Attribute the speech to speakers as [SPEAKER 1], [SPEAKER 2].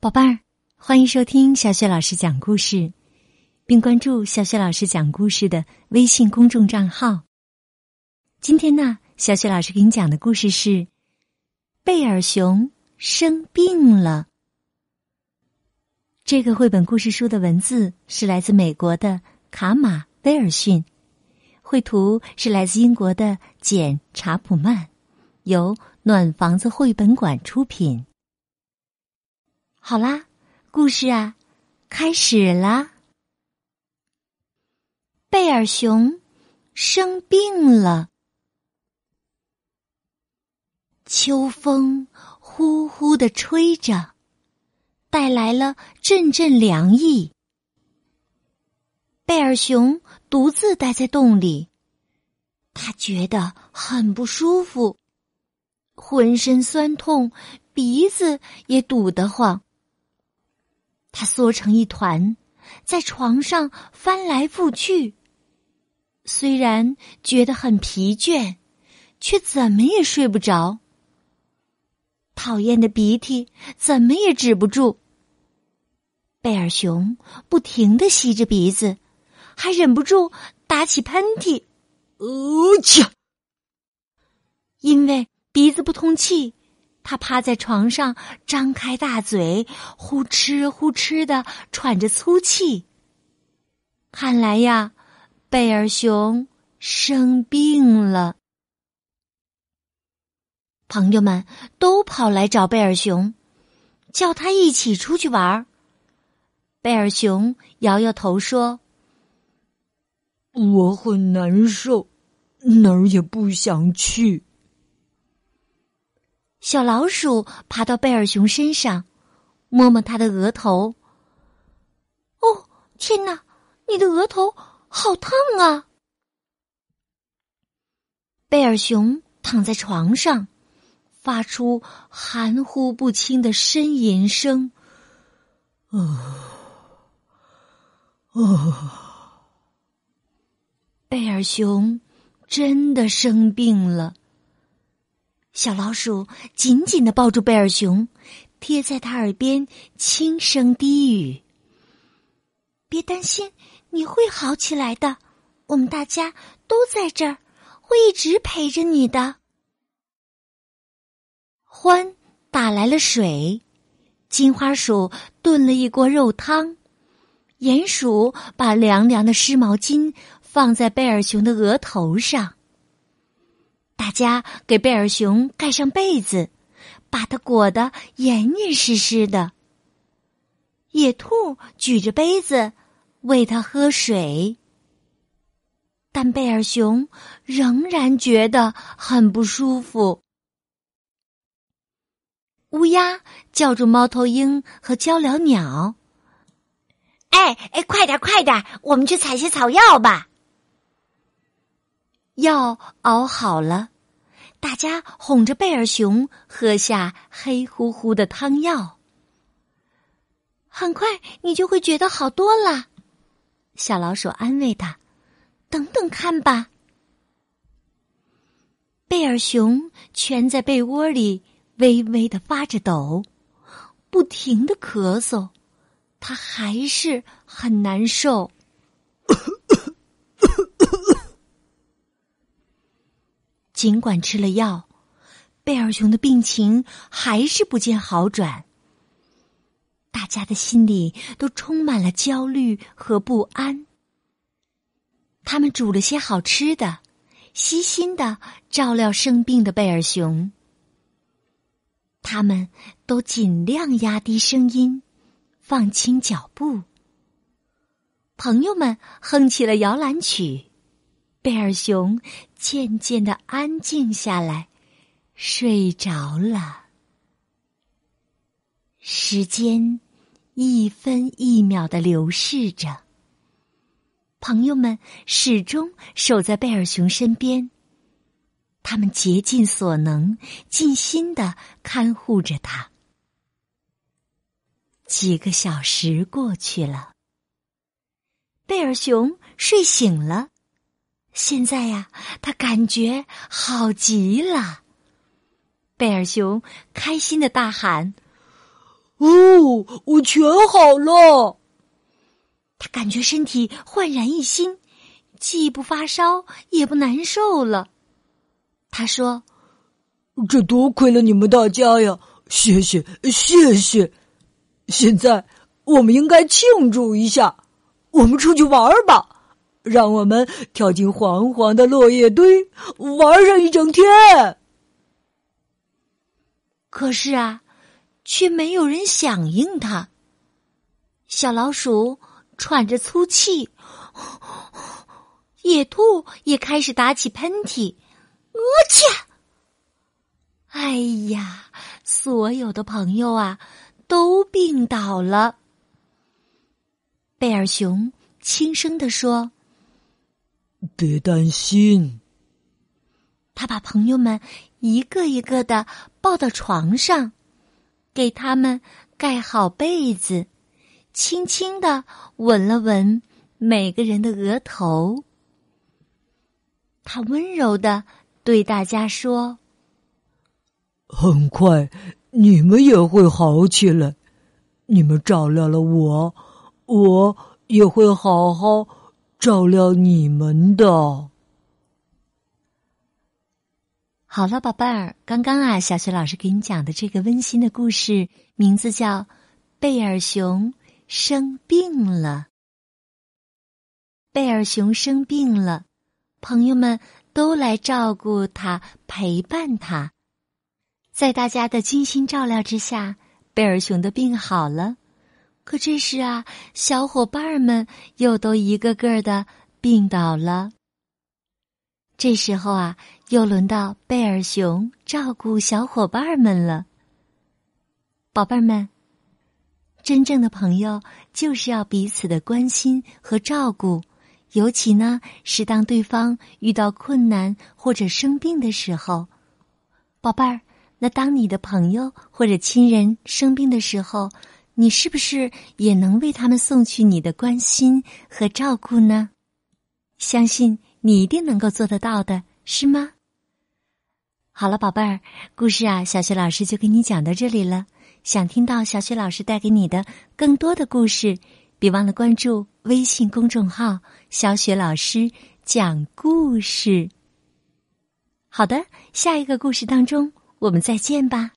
[SPEAKER 1] 宝贝儿，欢迎收听小雪老师讲故事，并关注小雪老师讲故事的微信公众账号。今天呢，小雪老师给你讲的故事是贝尔熊生病了。这个绘本故事书的文字是来自美国的卡马威尔逊，绘图是来自英国的简查普曼，由暖房子绘本馆出品。好啦，故事啊，开始啦！贝尔熊生病了，秋风呼呼的吹着，带来了阵阵凉意。贝尔熊独自待在洞里，他觉得很不舒服，浑身酸痛，鼻子也堵得慌。他缩成一团，在床上翻来覆去。虽然觉得很疲倦，却怎么也睡不着。讨厌的鼻涕怎么也止不住。贝尔熊不停的吸着鼻子，还忍不住打起喷嚏。呃切！因为鼻子不通气。他趴在床上，张开大嘴，呼哧呼哧的喘着粗气。看来呀，贝尔熊生病了。朋友们都跑来找贝尔熊，叫他一起出去玩儿。贝尔熊摇摇头说：“
[SPEAKER 2] 我很难受，哪儿也不想去。”
[SPEAKER 1] 小老鼠爬到贝尔熊身上，摸摸他的额头。哦，天哪！你的额头好烫啊！贝尔熊躺在床上，发出含糊不清的呻吟声。啊啊！贝尔熊真的生病了。小老鼠紧紧的抱住贝尔熊，贴在他耳边轻声低语：“别担心，你会好起来的。我们大家都在这儿，会一直陪着你的。”欢打来了水，金花鼠炖了一锅肉汤，鼹鼠把凉凉的湿毛巾放在贝尔熊的额头上。大家给贝尔熊盖上被子，把它裹得严严实实的。野兔举着杯子喂它喝水，但贝尔熊仍然觉得很不舒服。乌鸦叫住猫头鹰和鹪鹩鸟：“
[SPEAKER 3] 哎哎，快点快点，我们去采些草药吧。”
[SPEAKER 1] 药熬好了，大家哄着贝尔熊喝下黑乎乎的汤药。很快你就会觉得好多了，小老鼠安慰他：“等等看吧。”贝尔熊蜷在被窝里，微微的发着抖，不停的咳嗽，他还是很难受。尽管吃了药，贝尔熊的病情还是不见好转。大家的心里都充满了焦虑和不安。他们煮了些好吃的，悉心的照料生病的贝尔熊。他们都尽量压低声音，放轻脚步。朋友们哼起了摇篮曲。贝尔熊渐渐的安静下来，睡着了。时间一分一秒的流逝着，朋友们始终守在贝尔熊身边，他们竭尽所能、尽心的看护着他。几个小时过去了，贝尔熊睡醒了。现在呀，他感觉好极了。贝尔熊开心的大喊：“
[SPEAKER 2] 哦，我全好了。
[SPEAKER 1] 他感觉身体焕然一新，既不发烧也不难受了。他说：“
[SPEAKER 2] 这多亏了你们大家呀！谢谢，谢谢。现在我们应该庆祝一下，我们出去玩吧。让我们跳进黄黄的落叶堆，玩上一整天。”
[SPEAKER 1] 可是啊，却没有人响应他。小老鼠喘着粗气，野兔也开始打起喷嚏。我去！哎呀，所有的朋友啊，都病倒了。贝尔熊轻声地说：“
[SPEAKER 2] 别担心。”
[SPEAKER 1] 他把朋友们一个一个的抱到床上，给他们盖好被子，轻轻的吻了吻每个人的额头。他温柔的对大家说：“
[SPEAKER 2] 很快，你们也会好起来。你们照料了我，我也会好好照料你们的。”
[SPEAKER 1] 好了，宝贝儿，刚刚啊，小雪老师给你讲的这个温馨的故事，名字叫《贝尔熊生病了》。贝尔熊生病了，朋友们都来照顾他，陪伴他。在大家的精心照料之下，贝尔熊的病好了。可这时啊，小伙伴们又都一个个的病倒了。这时候啊，又轮到贝尔熊照顾小伙伴们了。宝贝儿们，真正的朋友就是要彼此的关心和照顾，尤其呢是当对方遇到困难或者生病的时候。宝贝儿，那当你的朋友或者亲人生病的时候，你是不是也能为他们送去你的关心和照顾呢？相信。你一定能够做得到的，是吗？好了，宝贝儿，故事啊，小雪老师就给你讲到这里了。想听到小雪老师带给你的更多的故事，别忘了关注微信公众号“小雪老师讲故事”。好的，下一个故事当中，我们再见吧。